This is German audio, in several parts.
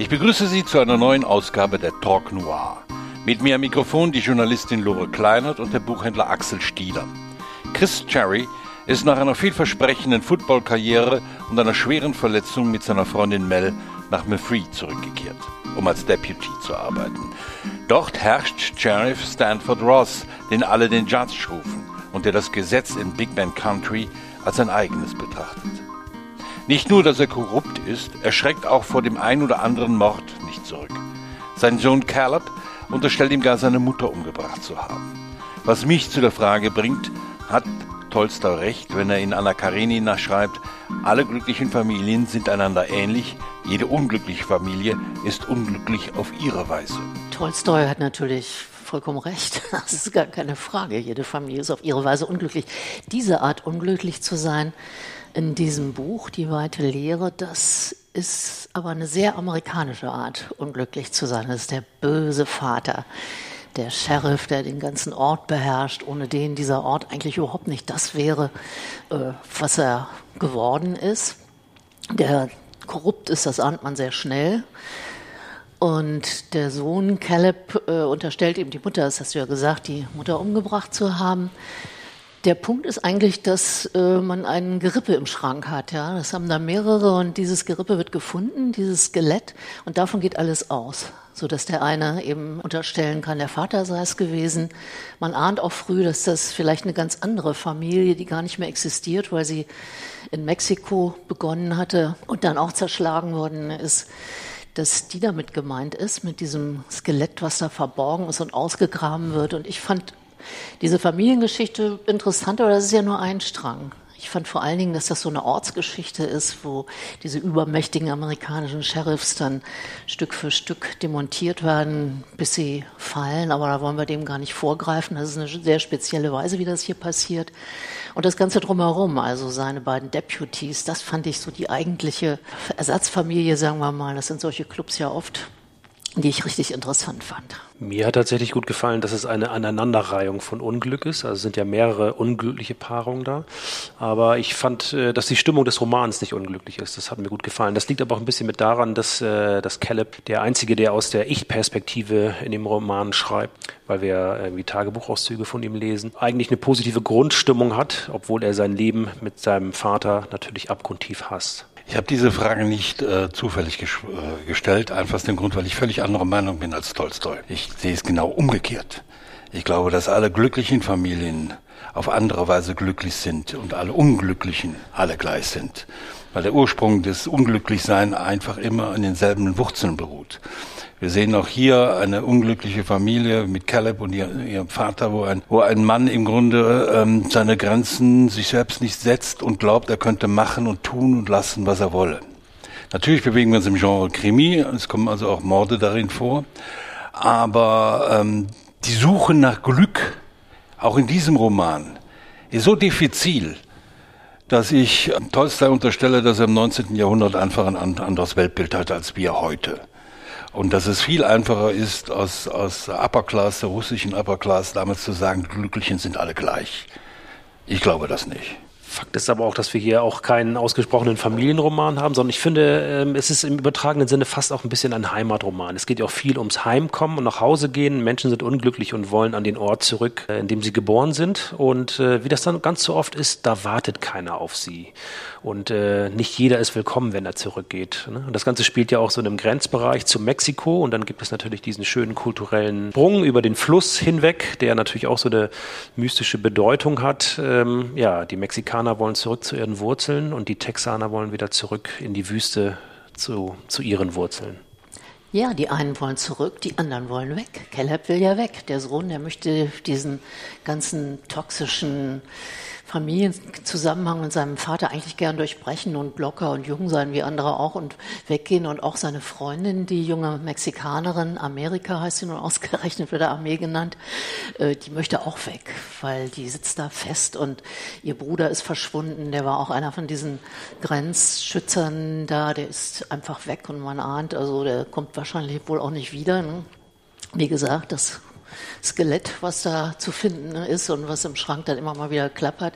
Ich begrüße Sie zu einer neuen Ausgabe der Talk Noir. Mit mir am Mikrofon die Journalistin Lore Kleinert und der Buchhändler Axel Stieler. Chris Cherry ist nach einer vielversprechenden Footballkarriere und einer schweren Verletzung mit seiner Freundin Mel nach Mefree zurückgekehrt, um als Deputy zu arbeiten. Dort herrscht Sheriff Stanford Ross, den alle den Judge rufen und der das Gesetz in Big Band Country als sein eigenes betrachtet. Nicht nur, dass er korrupt ist, er schreckt auch vor dem ein oder anderen Mord nicht zurück. Sein Sohn Caleb unterstellt ihm gar seine Mutter umgebracht zu haben. Was mich zu der Frage bringt, hat Tolstoi recht, wenn er in Anna Karenina schreibt, alle glücklichen Familien sind einander ähnlich, jede unglückliche Familie ist unglücklich auf ihre Weise. Tolstoi hat natürlich vollkommen recht. Das ist gar keine Frage. Jede Familie ist auf ihre Weise unglücklich. Diese Art unglücklich zu sein, in diesem Buch, Die weite Lehre, das ist aber eine sehr amerikanische Art, unglücklich zu sein. Das ist der böse Vater, der Sheriff, der den ganzen Ort beherrscht, ohne den dieser Ort eigentlich überhaupt nicht das wäre, äh, was er geworden ist. Der korrupt ist, das ahnt man sehr schnell. Und der Sohn Caleb äh, unterstellt ihm die Mutter, das hast du ja gesagt, die Mutter umgebracht zu haben. Der Punkt ist eigentlich, dass äh, man ein Gerippe im Schrank hat. Ja, das haben da mehrere und dieses Gerippe wird gefunden, dieses Skelett und davon geht alles aus, so dass der eine eben unterstellen kann, der Vater sei es gewesen. Man ahnt auch früh, dass das vielleicht eine ganz andere Familie, die gar nicht mehr existiert, weil sie in Mexiko begonnen hatte und dann auch zerschlagen worden ist dass die damit gemeint ist, mit diesem Skelett, was da verborgen ist und ausgegraben wird. Und ich fand diese Familiengeschichte interessant, aber das ist ja nur ein Strang. Ich fand vor allen Dingen, dass das so eine Ortsgeschichte ist, wo diese übermächtigen amerikanischen Sheriffs dann Stück für Stück demontiert werden, bis sie fallen. Aber da wollen wir dem gar nicht vorgreifen. Das ist eine sehr spezielle Weise, wie das hier passiert. Und das Ganze drumherum, also seine beiden Deputies, das fand ich so die eigentliche Ersatzfamilie, sagen wir mal. Das sind solche Clubs ja oft die ich richtig interessant fand. Mir hat tatsächlich gut gefallen, dass es eine Aneinanderreihung von Unglück ist. Also sind ja mehrere unglückliche Paarungen da. Aber ich fand, äh, dass die Stimmung des Romans nicht unglücklich ist. Das hat mir gut gefallen. Das liegt aber auch ein bisschen mit daran, dass, äh, dass Caleb der Einzige, der aus der Ich-Perspektive in dem Roman schreibt, weil wir irgendwie Tagebuchauszüge von ihm lesen, eigentlich eine positive Grundstimmung hat, obwohl er sein Leben mit seinem Vater natürlich abgrundtief hasst. Ich habe diese Frage nicht äh, zufällig äh, gestellt, einfach aus dem Grund, weil ich völlig anderer Meinung bin als Tolstoi. Ich sehe es genau umgekehrt. Ich glaube, dass alle glücklichen Familien auf andere Weise glücklich sind und alle Unglücklichen alle gleich sind. Weil der Ursprung des Unglücklichsein einfach immer an denselben Wurzeln beruht. Wir sehen auch hier eine unglückliche Familie mit Caleb und ihr, ihrem Vater, wo ein, wo ein Mann im Grunde ähm, seine Grenzen sich selbst nicht setzt und glaubt, er könnte machen und tun und lassen, was er wolle. Natürlich bewegen wir uns im Genre Krimi, es kommen also auch Morde darin vor, aber ähm, die Suche nach Glück, auch in diesem Roman, ist so diffizil, dass ich Tolstoi unterstelle, dass er im 19. Jahrhundert einfach ein anderes Weltbild hat als wir heute. Und dass es viel einfacher ist, aus, aus Upper Class, der russischen Upper Class damals zu sagen, Glücklichen sind alle gleich. Ich glaube das nicht. Fakt ist aber auch, dass wir hier auch keinen ausgesprochenen Familienroman haben, sondern ich finde, ähm, es ist im übertragenen Sinne fast auch ein bisschen ein Heimatroman. Es geht ja auch viel ums Heimkommen und nach Hause gehen. Menschen sind unglücklich und wollen an den Ort zurück, äh, in dem sie geboren sind. Und äh, wie das dann ganz so oft ist, da wartet keiner auf sie. Und äh, nicht jeder ist willkommen, wenn er zurückgeht. Ne? Und das Ganze spielt ja auch so in einem Grenzbereich zu Mexiko. Und dann gibt es natürlich diesen schönen kulturellen Sprung über den Fluss hinweg, der natürlich auch so eine mystische Bedeutung hat. Ähm, ja, die Mexikaner wollen zurück zu ihren Wurzeln und die Texaner wollen wieder zurück in die Wüste zu, zu ihren Wurzeln. Ja, die einen wollen zurück, die anderen wollen weg. Caleb will ja weg. Der Sohn, der möchte diesen ganzen toxischen Familienzusammenhang mit seinem Vater eigentlich gern durchbrechen und locker und jung sein wie andere auch und weggehen und auch seine Freundin, die junge Mexikanerin, Amerika heißt sie nun ausgerechnet, wird der Armee genannt, äh, die möchte auch weg, weil die sitzt da fest und ihr Bruder ist verschwunden, der war auch einer von diesen Grenzschützern da, der ist einfach weg und man ahnt, also der kommt wahrscheinlich wohl auch nicht wieder. Ne? Wie gesagt, das Skelett, was da zu finden ist und was im Schrank dann immer mal wieder klappert.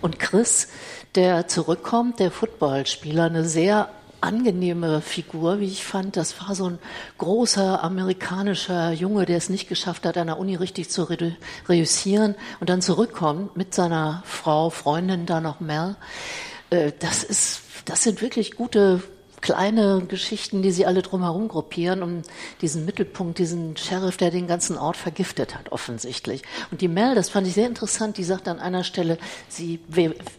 Und Chris, der zurückkommt, der Footballspieler, eine sehr angenehme Figur, wie ich fand. Das war so ein großer amerikanischer Junge, der es nicht geschafft hat, an der Uni richtig zu re reüssieren und dann zurückkommt mit seiner Frau, Freundin da noch Mel. Äh, das ist, das sind wirklich gute kleine Geschichten, die sie alle drumherum gruppieren, um diesen Mittelpunkt, diesen Sheriff, der den ganzen Ort vergiftet hat, offensichtlich. Und die Mel, das fand ich sehr interessant, die sagt an einer Stelle, sie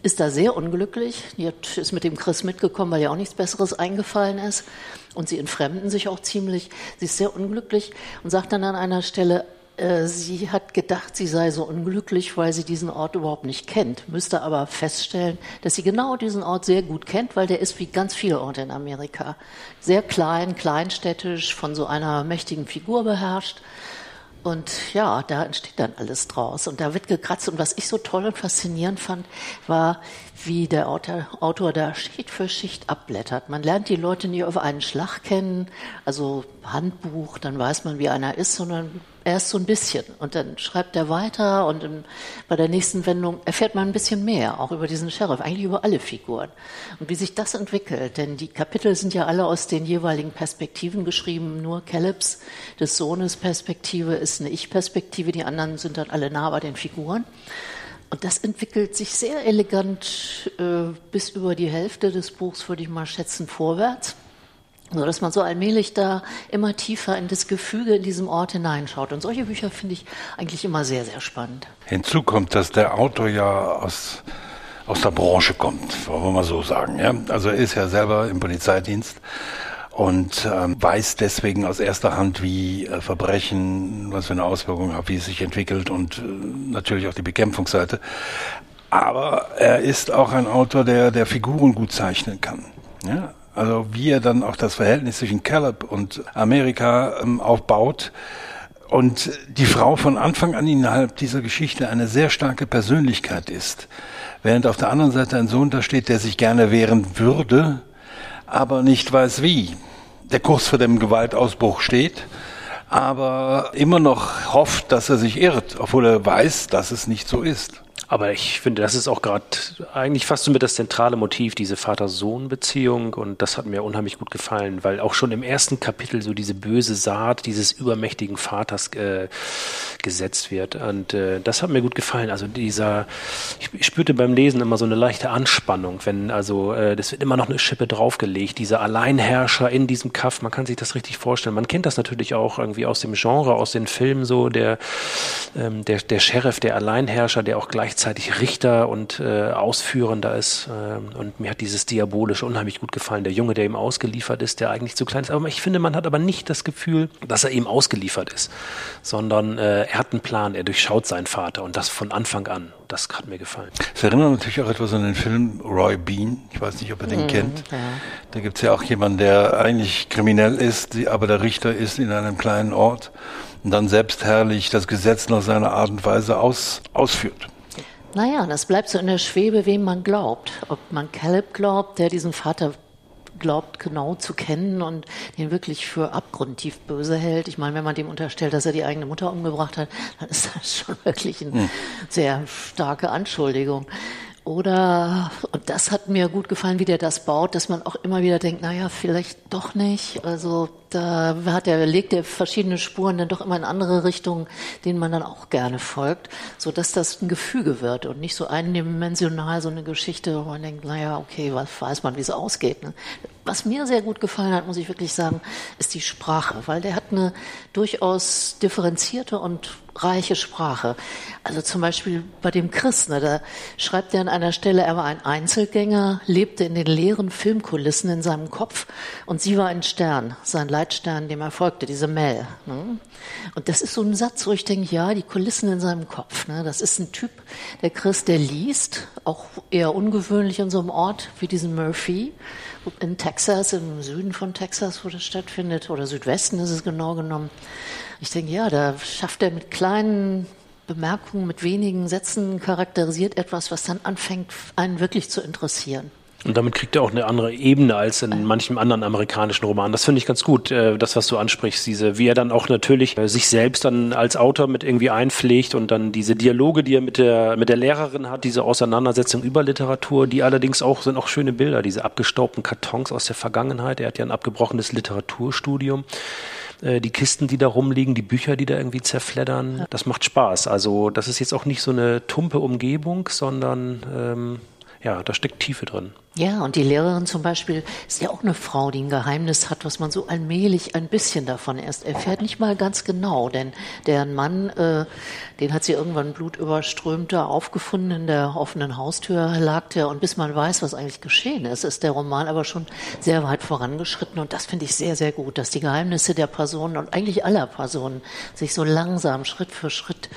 ist da sehr unglücklich, die ist mit dem Chris mitgekommen, weil ihr auch nichts Besseres eingefallen ist. Und sie entfremden sich auch ziemlich. Sie ist sehr unglücklich und sagt dann an einer Stelle, sie hat gedacht, sie sei so unglücklich, weil sie diesen Ort überhaupt nicht kennt, müsste aber feststellen, dass sie genau diesen Ort sehr gut kennt, weil der ist wie ganz viele Orte in Amerika. Sehr klein, kleinstädtisch, von so einer mächtigen Figur beherrscht. Und ja, da entsteht dann alles draus. Und da wird gekratzt. Und was ich so toll und faszinierend fand, war, wie der Autor, Autor da Schicht für Schicht abblättert. Man lernt die Leute nie auf einen Schlag kennen, also Handbuch, dann weiß man, wie einer ist, sondern erst so ein bisschen. Und dann schreibt er weiter und in, bei der nächsten Wendung erfährt man ein bisschen mehr, auch über diesen Sheriff, eigentlich über alle Figuren. Und wie sich das entwickelt, denn die Kapitel sind ja alle aus den jeweiligen Perspektiven geschrieben. Nur Calebs, des Sohnes Perspektive, ist eine Ich-Perspektive, die anderen sind dann alle nah bei den Figuren. Und das entwickelt sich sehr elegant äh, bis über die Hälfte des Buchs, würde ich mal schätzen, vorwärts so dass man so allmählich da immer tiefer in das Gefüge in diesem Ort hineinschaut. Und solche Bücher finde ich eigentlich immer sehr, sehr spannend. Hinzu kommt, dass der Autor ja aus, aus der Branche kommt, wollen wir mal so sagen. Ja? Also er ist ja selber im Polizeidienst und ähm, weiß deswegen aus erster Hand, wie äh, Verbrechen, was für eine Auswirkung hat, wie es sich entwickelt und äh, natürlich auch die Bekämpfungsseite. Aber er ist auch ein Autor, der, der Figuren gut zeichnen kann. Ja? Also wie er dann auch das Verhältnis zwischen Caleb und Amerika ähm, aufbaut. Und die Frau von Anfang an innerhalb dieser Geschichte eine sehr starke Persönlichkeit ist. Während auf der anderen Seite ein Sohn da steht, der sich gerne wehren würde, aber nicht weiß wie. Der kurz vor dem Gewaltausbruch steht, aber immer noch hofft, dass er sich irrt, obwohl er weiß, dass es nicht so ist. Aber ich finde, das ist auch gerade eigentlich fast so mit das zentrale Motiv, diese Vater-Sohn-Beziehung. Und das hat mir unheimlich gut gefallen, weil auch schon im ersten Kapitel so diese böse Saat dieses übermächtigen Vaters äh, gesetzt wird. Und äh, das hat mir gut gefallen. Also dieser, ich, spürte beim Lesen immer so eine leichte Anspannung, wenn also, äh, das wird immer noch eine Schippe draufgelegt. Dieser Alleinherrscher in diesem Kaff, man kann sich das richtig vorstellen. Man kennt das natürlich auch irgendwie aus dem Genre, aus den Filmen so, der, ähm, der, der Sheriff, der Alleinherrscher, der auch gleichzeitig gleichzeitig Richter und äh, Ausführender ist. Äh, und mir hat dieses Diabolische unheimlich gut gefallen. Der Junge, der ihm ausgeliefert ist, der eigentlich zu klein ist. Aber ich finde, man hat aber nicht das Gefühl, dass er ihm ausgeliefert ist, sondern äh, er hat einen Plan, er durchschaut seinen Vater und das von Anfang an. Das hat mir gefallen. Es erinnert natürlich auch etwas an den Film Roy Bean. Ich weiß nicht, ob ihr den mhm, kennt. Ja. Da gibt es ja auch jemanden, der eigentlich kriminell ist, aber der Richter ist in einem kleinen Ort und dann selbstherrlich das Gesetz nach seiner Art und Weise aus, ausführt. Naja, das bleibt so in der Schwebe, wem man glaubt. Ob man Caleb glaubt, der diesen Vater glaubt, genau zu kennen und den wirklich für abgrundtief böse hält. Ich meine, wenn man dem unterstellt, dass er die eigene Mutter umgebracht hat, dann ist das schon wirklich eine hm. sehr starke Anschuldigung. Oder, und das hat mir gut gefallen, wie der das baut, dass man auch immer wieder denkt, naja, vielleicht doch nicht. Also da hat er, legt er verschiedene Spuren dann doch immer in andere Richtungen, denen man dann auch gerne folgt, so dass das ein Gefüge wird und nicht so eindimensional so eine Geschichte, wo man denkt, naja, okay, was weiß man, wie es ausgeht. Ne? Was mir sehr gut gefallen hat, muss ich wirklich sagen, ist die Sprache, weil der hat eine durchaus differenzierte und reiche Sprache. Also zum Beispiel bei dem Chris, ne, da schreibt er an einer Stelle, er war ein Einzelgänger, lebte in den leeren Filmkulissen in seinem Kopf und sie war ein Stern, sein Leitstern, dem er folgte, diese Mel. Ne? Und das ist so ein Satz, wo ich denke, ja, die Kulissen in seinem Kopf. Ne? Das ist ein Typ, der Chris, der liest, auch eher ungewöhnlich in so einem Ort wie diesen Murphy in Texas, im Süden von Texas, wo das stattfindet, oder Südwesten ist es genau genommen. Ich denke, ja, da schafft er mit kleinen Bemerkungen, mit wenigen Sätzen charakterisiert etwas, was dann anfängt, einen wirklich zu interessieren. Und damit kriegt er auch eine andere Ebene als in manchem anderen amerikanischen Roman. Das finde ich ganz gut, äh, das, was du ansprichst, diese, wie er dann auch natürlich äh, sich selbst dann als Autor mit irgendwie einpflegt und dann diese Dialoge, die er mit der, mit der Lehrerin hat, diese Auseinandersetzung über Literatur, die allerdings auch, sind auch schöne Bilder, diese abgestaubten Kartons aus der Vergangenheit. Er hat ja ein abgebrochenes Literaturstudium äh, die Kisten, die da rumliegen, die Bücher, die da irgendwie zerfleddern. Das macht Spaß. Also das ist jetzt auch nicht so eine tumpe Umgebung, sondern ähm, ja, da steckt Tiefe drin. Ja, und die Lehrerin zum Beispiel ist ja auch eine Frau, die ein Geheimnis hat, was man so allmählich ein bisschen davon erst erfährt. Nicht mal ganz genau, denn deren Mann, äh, den hat sie irgendwann blutüberströmt da aufgefunden, in der offenen Haustür lag der. Und bis man weiß, was eigentlich geschehen ist, ist der Roman aber schon sehr weit vorangeschritten. Und das finde ich sehr, sehr gut, dass die Geheimnisse der Personen und eigentlich aller Personen sich so langsam, Schritt für Schritt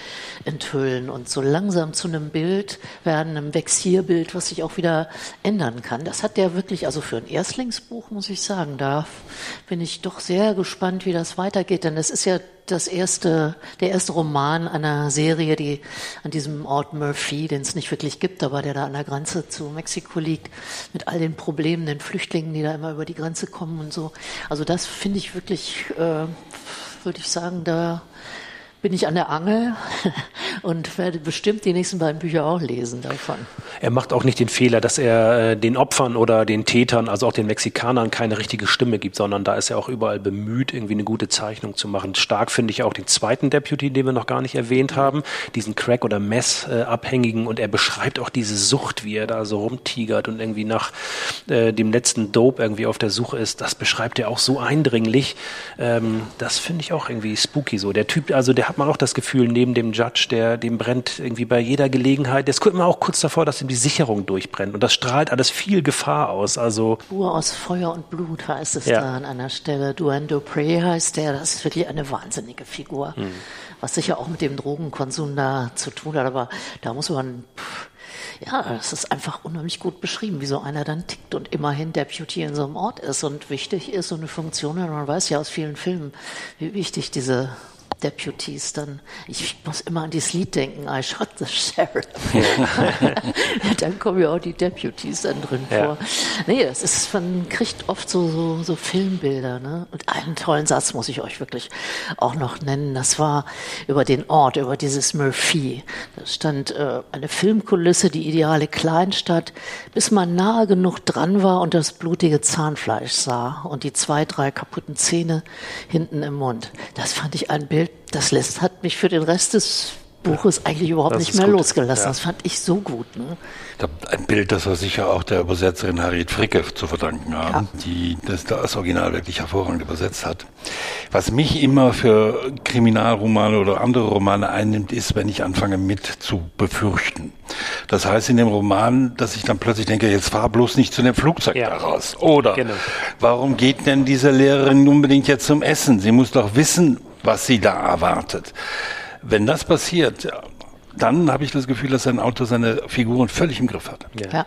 enthüllen und so langsam zu einem Bild werden, einem Vexierbild, was sich auch wieder ändern kann kann. Das hat der wirklich, also für ein Erstlingsbuch muss ich sagen, da bin ich doch sehr gespannt, wie das weitergeht. Denn es ist ja das erste, der erste Roman einer Serie, die an diesem Ort Murphy, den es nicht wirklich gibt, aber der da an der Grenze zu Mexiko liegt, mit all den Problemen, den Flüchtlingen, die da immer über die Grenze kommen und so. Also das finde ich wirklich, äh, würde ich sagen, da bin ich an der Angel und werde bestimmt die nächsten beiden Bücher auch lesen davon. Er macht auch nicht den Fehler, dass er äh, den Opfern oder den Tätern, also auch den Mexikanern, keine richtige Stimme gibt, sondern da ist er auch überall bemüht, irgendwie eine gute Zeichnung zu machen. Stark finde ich auch den zweiten Deputy, den wir noch gar nicht erwähnt haben, diesen Crack- oder Mess-Abhängigen und er beschreibt auch diese Sucht, wie er da so rumtigert und irgendwie nach äh, dem letzten Dope irgendwie auf der Suche ist. Das beschreibt er auch so eindringlich. Ähm, das finde ich auch irgendwie spooky so. Der Typ, also der hat man auch das Gefühl, neben dem Judge, der dem brennt irgendwie bei jeder Gelegenheit, der ist immer auch kurz davor, dass ihm die Sicherung durchbrennt. Und das strahlt alles viel Gefahr aus. Also Spur aus Feuer und Blut heißt es ja. da an einer Stelle. Duane Dupré heißt der. Das ist wirklich eine wahnsinnige Figur. Hm. Was sicher auch mit dem Drogenkonsum da zu tun hat. Aber da muss man, pff, ja, das ist einfach unheimlich gut beschrieben, wie so einer dann tickt und immerhin Deputy in so einem Ort ist und wichtig ist und eine Funktion hat. Man weiß ja aus vielen Filmen, wie wichtig diese Deputies dann, ich muss immer an dieses Lied denken, I shot the sheriff. dann kommen ja auch die Deputies dann drin ja. vor. Nee, das ist, man kriegt oft so, so, so Filmbilder, ne? Und einen tollen Satz muss ich euch wirklich auch noch nennen. Das war über den Ort, über dieses Murphy. Da stand äh, eine Filmkulisse, die ideale Kleinstadt, bis man nahe genug dran war und das blutige Zahnfleisch sah und die zwei, drei kaputten Zähne hinten im Mund. Das fand ich ein Bild, das lässt, hat mich für den Rest des Buches eigentlich überhaupt nicht mehr gut. losgelassen. Ja. Das fand ich so gut. Ne? Ich glaube, ein Bild, das wir sicher auch der Übersetzerin Harriet Fricke zu verdanken haben, ja. die das, das Original wirklich hervorragend übersetzt hat. Was mich immer für Kriminalromane oder andere Romane einnimmt, ist, wenn ich anfange mit zu befürchten. Das heißt in dem Roman, dass ich dann plötzlich denke, jetzt fahr bloß nicht zu dem Flugzeug ja. da raus. Oder genau. warum geht denn diese Lehrerin unbedingt jetzt zum Essen? Sie muss doch wissen, was sie da erwartet. Wenn das passiert, dann habe ich das Gefühl, dass ein Autor seine Figuren völlig im Griff hat. Ja. ja.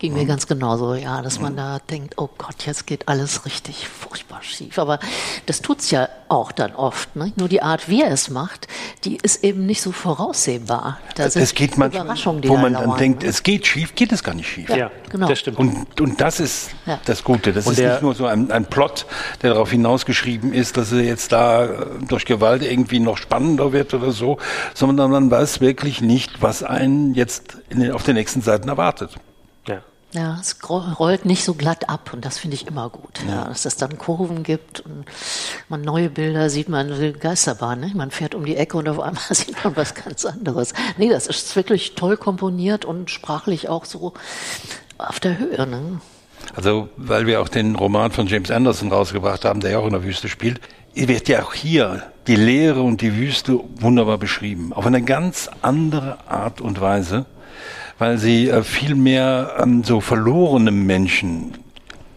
Ging mir ganz genauso, ja, dass man da denkt, oh Gott, jetzt geht alles richtig furchtbar schief. Aber das tut's ja auch dann oft. Ne? Nur die Art, wie er es macht, die ist eben nicht so voraussehbar. Da es geht manchmal, wo man dann denkt, ne? es geht schief, geht es gar nicht schief. Ja, ja genau. Das stimmt. Und, und das ist ja. das Gute. Das und ist nicht nur so ein, ein Plot, der darauf hinausgeschrieben ist, dass er jetzt da äh, durch Gewalt irgendwie noch spannender wird oder so, sondern man weiß wirklich nicht, was einen jetzt den, auf den nächsten Seiten erwartet. Ja, es rollt nicht so glatt ab und das finde ich immer gut. Ja. ja. dass es dann Kurven gibt und man neue Bilder sieht, man Geisterbahn, ne? man fährt um die Ecke und auf einmal sieht man was ganz anderes. Nee, das ist wirklich toll komponiert und sprachlich auch so auf der Höhe. Ne? Also, weil wir auch den Roman von James Anderson rausgebracht haben, der ja auch in der Wüste spielt, wird ja auch hier die Leere und die Wüste wunderbar beschrieben. Auf eine ganz andere Art und Weise weil sie äh, viel mehr ähm, so verlorene Menschen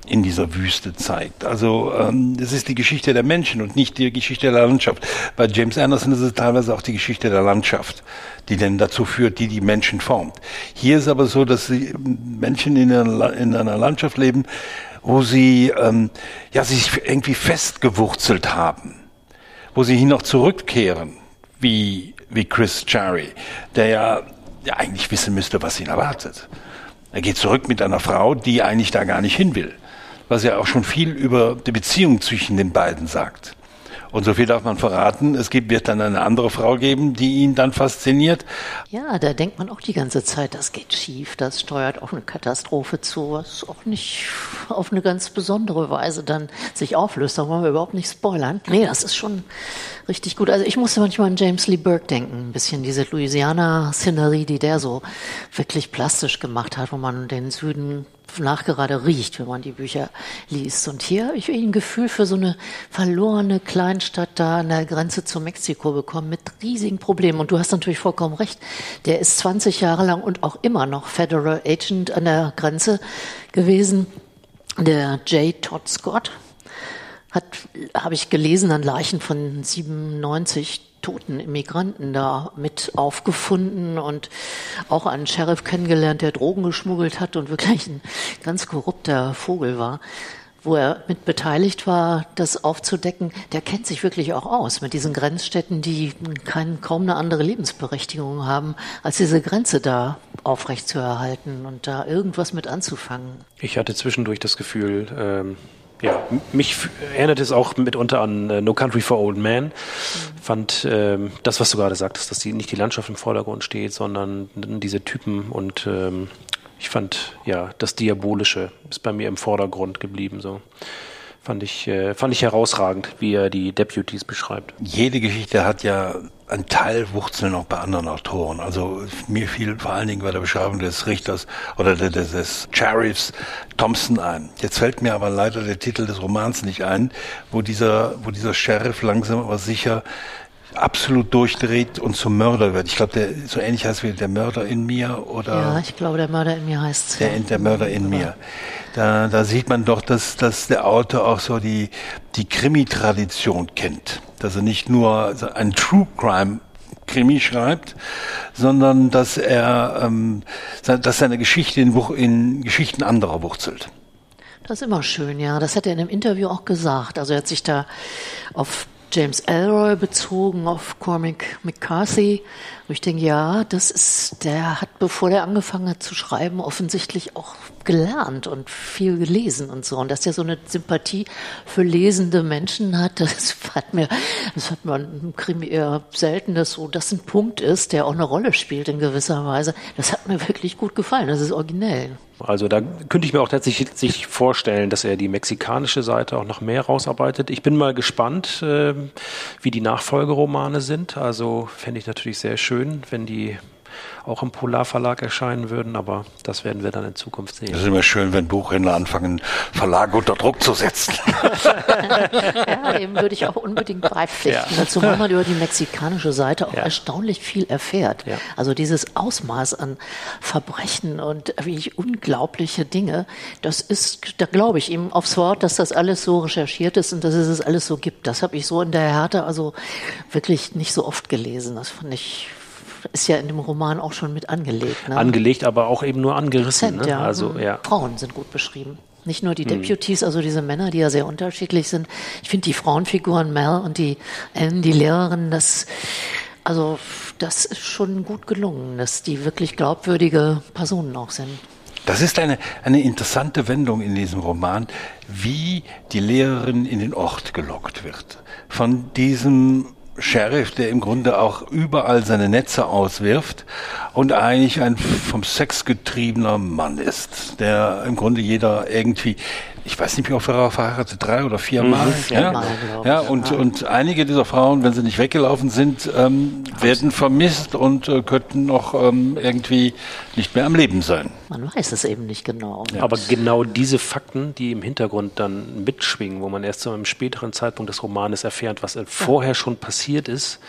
in dieser Wüste zeigt. Also ähm, es ist die Geschichte der Menschen und nicht die Geschichte der Landschaft. Bei James Anderson ist es teilweise auch die Geschichte der Landschaft, die denn dazu führt, die die Menschen formt. Hier ist aber so, dass sie Menschen in einer, in einer Landschaft leben, wo sie ähm, ja sich irgendwie festgewurzelt haben, wo sie hin noch zurückkehren, wie wie Chris Cherry, der ja ja eigentlich wissen müsste, was ihn erwartet. Er geht zurück mit einer Frau, die eigentlich da gar nicht hin will. Was ja auch schon viel über die Beziehung zwischen den beiden sagt. Und so viel darf man verraten, es gibt, wird dann eine andere Frau geben, die ihn dann fasziniert. Ja, da denkt man auch die ganze Zeit, das geht schief, das steuert auf eine Katastrophe zu, was auch nicht auf eine ganz besondere Weise dann sich auflöst. Da wollen wir überhaupt nicht spoilern. Nee, das ist schon richtig gut. Also ich musste manchmal an James Lee Burke denken, ein bisschen diese Louisiana-Szenerie, die der so wirklich plastisch gemacht hat, wo man den Süden nachgerade riecht, wenn man die Bücher liest. Und hier habe ich ein Gefühl für so eine verlorene Kleinstadt da an der Grenze zu Mexiko bekommen mit riesigen Problemen. Und du hast natürlich vollkommen recht. Der ist 20 Jahre lang und auch immer noch Federal Agent an der Grenze gewesen. Der J. Todd Scott hat, habe ich gelesen, an Leichen von 97 toten Immigranten da mit aufgefunden und auch einen Sheriff kennengelernt, der Drogen geschmuggelt hat und wirklich ein ganz korrupter Vogel war wo er mit beteiligt war, das aufzudecken, der kennt sich wirklich auch aus mit diesen Grenzstädten, die kein, kaum eine andere Lebensberechtigung haben, als diese Grenze da aufrechtzuerhalten und da irgendwas mit anzufangen. Ich hatte zwischendurch das Gefühl, ähm, ja, mich erinnert es auch mitunter an äh, No Country for Old Men. Mhm. Fand ähm, das, was du gerade sagtest, dass die, nicht die Landschaft im Vordergrund steht, sondern diese Typen und ähm, ich fand, ja, das Diabolische ist bei mir im Vordergrund geblieben, so. Fand ich, äh, fand ich herausragend, wie er die Deputies beschreibt. Jede Geschichte hat ja ein Teil Wurzeln auch bei anderen Autoren. Also mir fiel vor allen Dingen bei der Beschreibung des Richters oder des, des Sheriffs Thompson ein. Jetzt fällt mir aber leider der Titel des Romans nicht ein, wo dieser, wo dieser Sheriff langsam aber sicher absolut durchdreht und zum Mörder wird. Ich glaube, der so ähnlich heißt wie der Mörder in mir oder. Ja, ich glaube, der Mörder in mir heißt. Der, der Mörder in mir. Da, da sieht man doch, dass, dass der Autor auch so die, die Krimi-Tradition kennt. Dass er nicht nur ein True Crime Krimi schreibt, sondern dass er, ähm, dass seine Geschichte in, in Geschichten anderer wurzelt. Das ist immer schön, ja. Das hat er in einem Interview auch gesagt. Also er hat sich da auf James Elroy bezogen auf Cormac McCarthy. Und ich denke, ja, das ist, der hat, bevor er angefangen hat zu schreiben, offensichtlich auch gelernt und viel gelesen und so. Und dass er so eine Sympathie für lesende Menschen hat, das hat mir, das hat man im Krimi eher selten, dass so das ein Punkt ist, der auch eine Rolle spielt in gewisser Weise. Das hat mir wirklich gut gefallen. Das ist originell. Also da könnte ich mir auch tatsächlich vorstellen, dass er die mexikanische Seite auch noch mehr rausarbeitet. Ich bin mal gespannt, äh, wie die Nachfolgeromane sind. Also fände ich natürlich sehr schön, wenn die auch im Polarverlag erscheinen würden, aber das werden wir dann in Zukunft sehen. Es ist immer schön, wenn Buchhändler anfangen, Verlage unter Druck zu setzen. ja, dem würde ich auch unbedingt beipflichten. Ja. Dazu man über die mexikanische Seite auch ja. erstaunlich viel erfährt. Ja. Also dieses Ausmaß an Verbrechen und wie unglaubliche Dinge, das ist, da glaube ich ihm aufs Wort, dass das alles so recherchiert ist und dass es es alles so gibt. Das habe ich so in der Härte also wirklich nicht so oft gelesen. Das fand ich ist ja in dem Roman auch schon mit angelegt. Ne? Angelegt, aber auch eben nur angerissen. Prozent, ne? ja. Also, mhm. ja. Frauen sind gut beschrieben. Nicht nur die hm. Deputies, also diese Männer, die ja sehr unterschiedlich sind. Ich finde die Frauenfiguren Mel und die Ellen, die Lehrerin, das, also, das ist schon gut gelungen, dass die wirklich glaubwürdige Personen auch sind. Das ist eine, eine interessante Wendung in diesem Roman, wie die Lehrerin in den Ort gelockt wird. Von diesem Sheriff, der im Grunde auch überall seine Netze auswirft und eigentlich ein vom Sex getriebener Mann ist, der im Grunde jeder irgendwie ich weiß nicht, wie oft er verheiratet, drei oder viermal. Mhm. Ja, ja, ja und, und einige dieser Frauen, wenn sie nicht weggelaufen sind, ähm, werden vermisst und äh, könnten noch ähm, irgendwie nicht mehr am Leben sein. Man weiß es eben nicht genau. Ja. Aber genau diese Fakten, die im Hintergrund dann mitschwingen, wo man erst zu einem späteren Zeitpunkt des Romanes erfährt, was vorher schon passiert ist,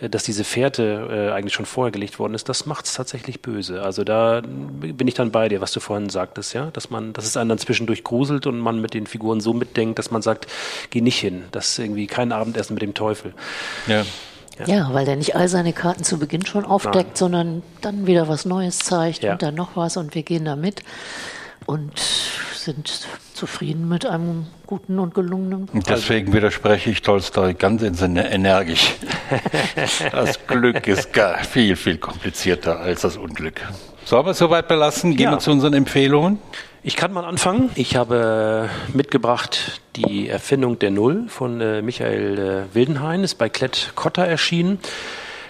äh, dass diese Fährte äh, eigentlich schon vorher gelegt worden ist, das macht es tatsächlich böse. Also da bin ich dann bei dir, was du vorhin sagtest, ja, dass man, dass es einen dann zwischendurch gruselt und man mit den Figuren so mitdenkt, dass man sagt, geh nicht hin. Das ist irgendwie kein Abendessen mit dem Teufel. Ja. Ja. ja, weil der nicht all seine Karten zu Beginn schon aufdeckt, Nein. sondern dann wieder was Neues zeigt ja. und dann noch was und wir gehen da mit und sind zufrieden mit einem guten und gelungenen Buch. Deswegen widerspreche ich Tolstoi ganz energisch. Das Glück ist gar viel, viel komplizierter als das Unglück. Sollen wir es soweit belassen? Gehen ja. wir zu unseren Empfehlungen. Ich kann mal anfangen. Ich habe mitgebracht die Erfindung der Null von äh, Michael äh, Wildenhain, ist bei Klett Cotta erschienen.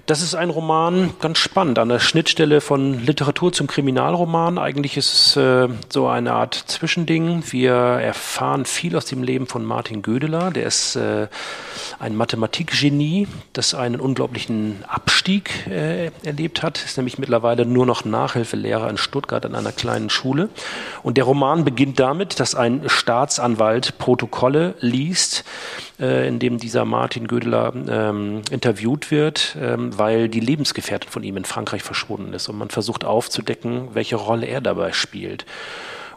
Das ist ein Roman, ganz spannend, an der Schnittstelle von Literatur zum Kriminalroman. Eigentlich ist es äh, so eine Art Zwischending. Wir erfahren viel aus dem Leben von Martin Gödeler. Der ist äh, ein Mathematikgenie, das einen unglaublichen Abstieg äh, erlebt hat. Ist nämlich mittlerweile nur noch Nachhilfelehrer in Stuttgart an einer kleinen Schule. Und der Roman beginnt damit, dass ein Staatsanwalt Protokolle liest, äh, in dem dieser Martin Gödeler ähm, interviewt wird, ähm, weil die Lebensgefährtin von ihm in Frankreich verschwunden ist und man versucht aufzudecken, welche Rolle er dabei spielt.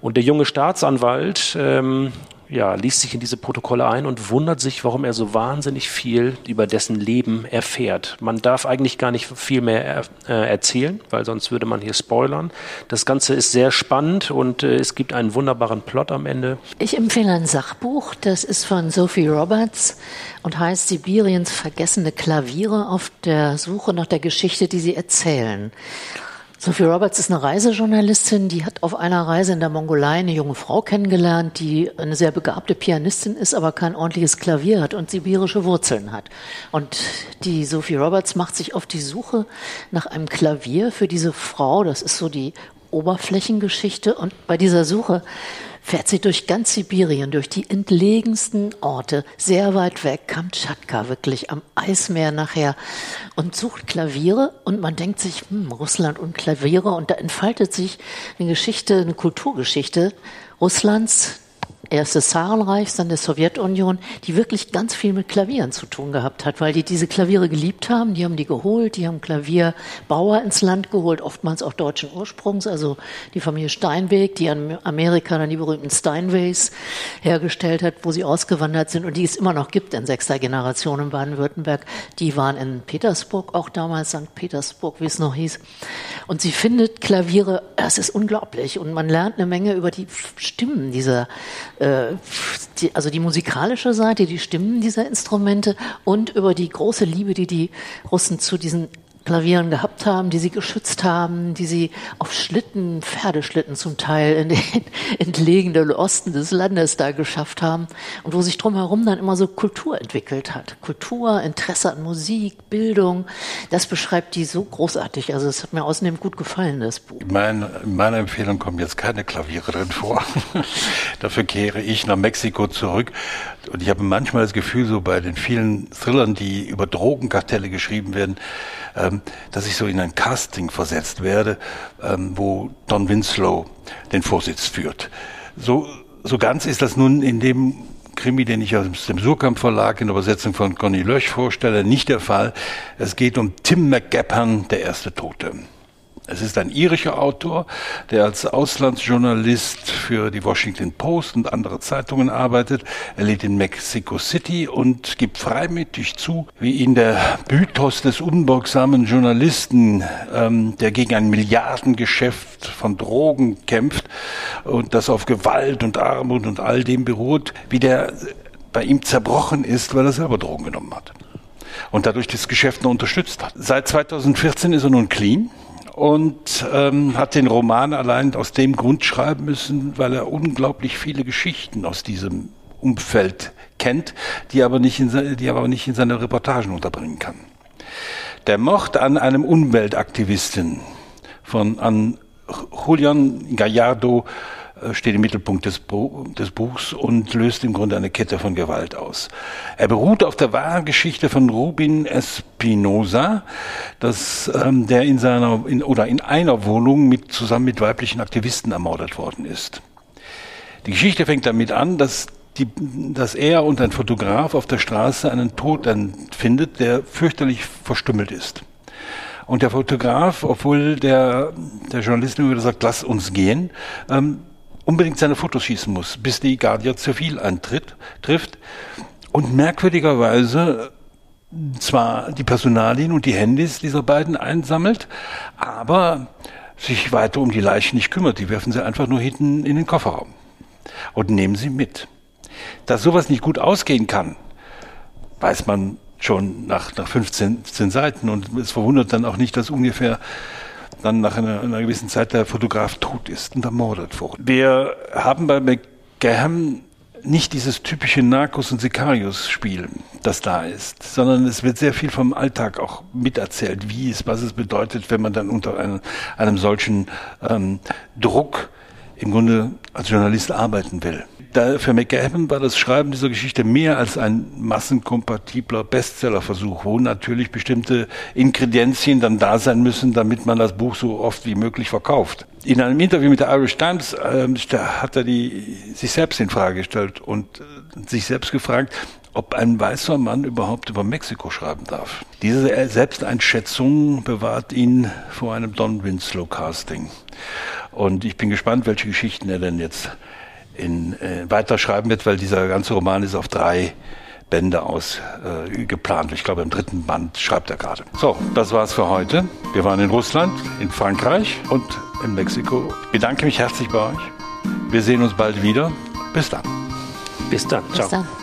Und der junge Staatsanwalt ähm, ja, liest sich in diese Protokolle ein und wundert sich, warum er so wahnsinnig viel über dessen Leben erfährt. Man darf eigentlich gar nicht viel mehr äh, erzählen, weil sonst würde man hier spoilern. Das Ganze ist sehr spannend und äh, es gibt einen wunderbaren Plot am Ende. Ich empfehle ein Sachbuch, das ist von Sophie Roberts und heißt Sibiriens vergessene Klaviere auf der Suche nach der Geschichte, die sie erzählen. Sophie Roberts ist eine Reisejournalistin, die hat auf einer Reise in der Mongolei eine junge Frau kennengelernt, die eine sehr begabte Pianistin ist, aber kein ordentliches Klavier hat und sibirische Wurzeln hat. Und die Sophie Roberts macht sich auf die Suche nach einem Klavier für diese Frau. Das ist so die Oberflächengeschichte. Und bei dieser Suche fährt sie durch ganz Sibirien, durch die entlegensten Orte, sehr weit weg, Kamtschatka, wirklich am Eismeer nachher, und sucht Klaviere. Und man denkt sich, hm, Russland und Klaviere. Und da entfaltet sich eine Geschichte, eine Kulturgeschichte Russlands, erst des Zarenreichs, dann der Sowjetunion, die wirklich ganz viel mit Klavieren zu tun gehabt hat, weil die diese Klaviere geliebt haben. Die haben die geholt, die haben Klavierbauer ins Land geholt, oftmals auch deutschen Ursprungs, also die Familie Steinweg, die an Amerika dann die berühmten Steinways hergestellt hat, wo sie ausgewandert sind und die es immer noch gibt in sechster Generation in Baden-Württemberg. Die waren in Petersburg, auch damals St. Petersburg, wie es noch hieß. Und sie findet Klaviere, das ist unglaublich und man lernt eine Menge über die Stimmen dieser äh, die, also die musikalische Seite, die Stimmen dieser Instrumente und über die große Liebe, die die Russen zu diesen Klavieren gehabt haben, die sie geschützt haben, die sie auf Schlitten, Pferdeschlitten zum Teil in den entlegenen Osten des Landes da geschafft haben und wo sich drumherum dann immer so Kultur entwickelt hat. Kultur, Interesse an Musik, Bildung, das beschreibt die so großartig. Also es hat mir außerdem gut gefallen, das Buch. Mein, in meiner Empfehlung kommen jetzt keine Klaviere drin vor. Dafür kehre ich nach Mexiko zurück und ich habe manchmal das Gefühl, so bei den vielen Thrillern, die über Drogenkartelle geschrieben werden, ähm, dass ich so in ein Casting versetzt werde, ähm, wo Don Winslow den Vorsitz führt. So, so ganz ist das nun in dem Krimi, den ich aus dem Surkamp Verlag in Übersetzung von Conny Lösch vorstelle, nicht der Fall. Es geht um Tim McGappan, der erste Tote. Es ist ein irischer Autor, der als Auslandsjournalist für die Washington Post und andere Zeitungen arbeitet. Er lebt in Mexico City und gibt freimütig zu, wie ihn der Mythos des unbeugsamen Journalisten, ähm, der gegen ein Milliardengeschäft von Drogen kämpft und das auf Gewalt und Armut und all dem beruht, wie der bei ihm zerbrochen ist, weil er selber Drogen genommen hat und dadurch das Geschäft noch unterstützt hat. Seit 2014 ist er nun clean und ähm, hat den Roman allein aus dem Grund schreiben müssen, weil er unglaublich viele Geschichten aus diesem Umfeld kennt, die aber nicht in, die aber nicht in seine Reportagen unterbringen kann. Der Mord an einem Umweltaktivisten von an Julian Gallardo steht im Mittelpunkt des, des, Buchs und löst im Grunde eine Kette von Gewalt aus. Er beruht auf der wahren Geschichte von Rubin Espinosa, dass, ähm, der in seiner in, oder in einer Wohnung mit, zusammen mit weiblichen Aktivisten ermordet worden ist. Die Geschichte fängt damit an, dass die, dass er und ein Fotograf auf der Straße einen Toten findet, der fürchterlich verstümmelt ist. Und der Fotograf, obwohl der, der Journalist immer wieder sagt, lass uns gehen, ähm, unbedingt seine Fotos schießen muss, bis die Guardia Zivil eintritt, trifft und merkwürdigerweise zwar die Personalien und die Handys dieser beiden einsammelt, aber sich weiter um die Leichen nicht kümmert. Die werfen sie einfach nur hinten in den Kofferraum. und nehmen sie mit. Dass sowas nicht gut ausgehen kann, weiß man schon nach, nach 15, 15 Seiten und es verwundert dann auch nicht, dass ungefähr dann nach einer, einer gewissen Zeit der Fotograf tot ist und ermordet wurde. Wir haben bei McGaham nicht dieses typische Narcos- und Sicarius-Spiel, das da ist, sondern es wird sehr viel vom Alltag auch miterzählt, wie es, was es bedeutet, wenn man dann unter einem, einem solchen ähm, Druck im Grunde als Journalist arbeiten will. Da für McGavin war das Schreiben dieser Geschichte mehr als ein massenkompatibler Bestsellerversuch, wo natürlich bestimmte Ingredienzien dann da sein müssen, damit man das Buch so oft wie möglich verkauft. In einem Interview mit der Irish Times äh, hat er die, sich selbst in Frage gestellt und äh, sich selbst gefragt, ob ein weißer Mann überhaupt über Mexiko schreiben darf. Diese Selbsteinschätzung bewahrt ihn vor einem Don Winslow Casting. Und ich bin gespannt, welche Geschichten er denn jetzt in, äh, weiterschreiben wird, weil dieser ganze Roman ist auf drei Bände aus äh, geplant. Ich glaube, im dritten Band schreibt er gerade. So, das war's für heute. Wir waren in Russland, in Frankreich und in Mexiko. Ich bedanke mich herzlich bei euch. Wir sehen uns bald wieder. Bis dann. Bis dann. Ciao. Bis dann.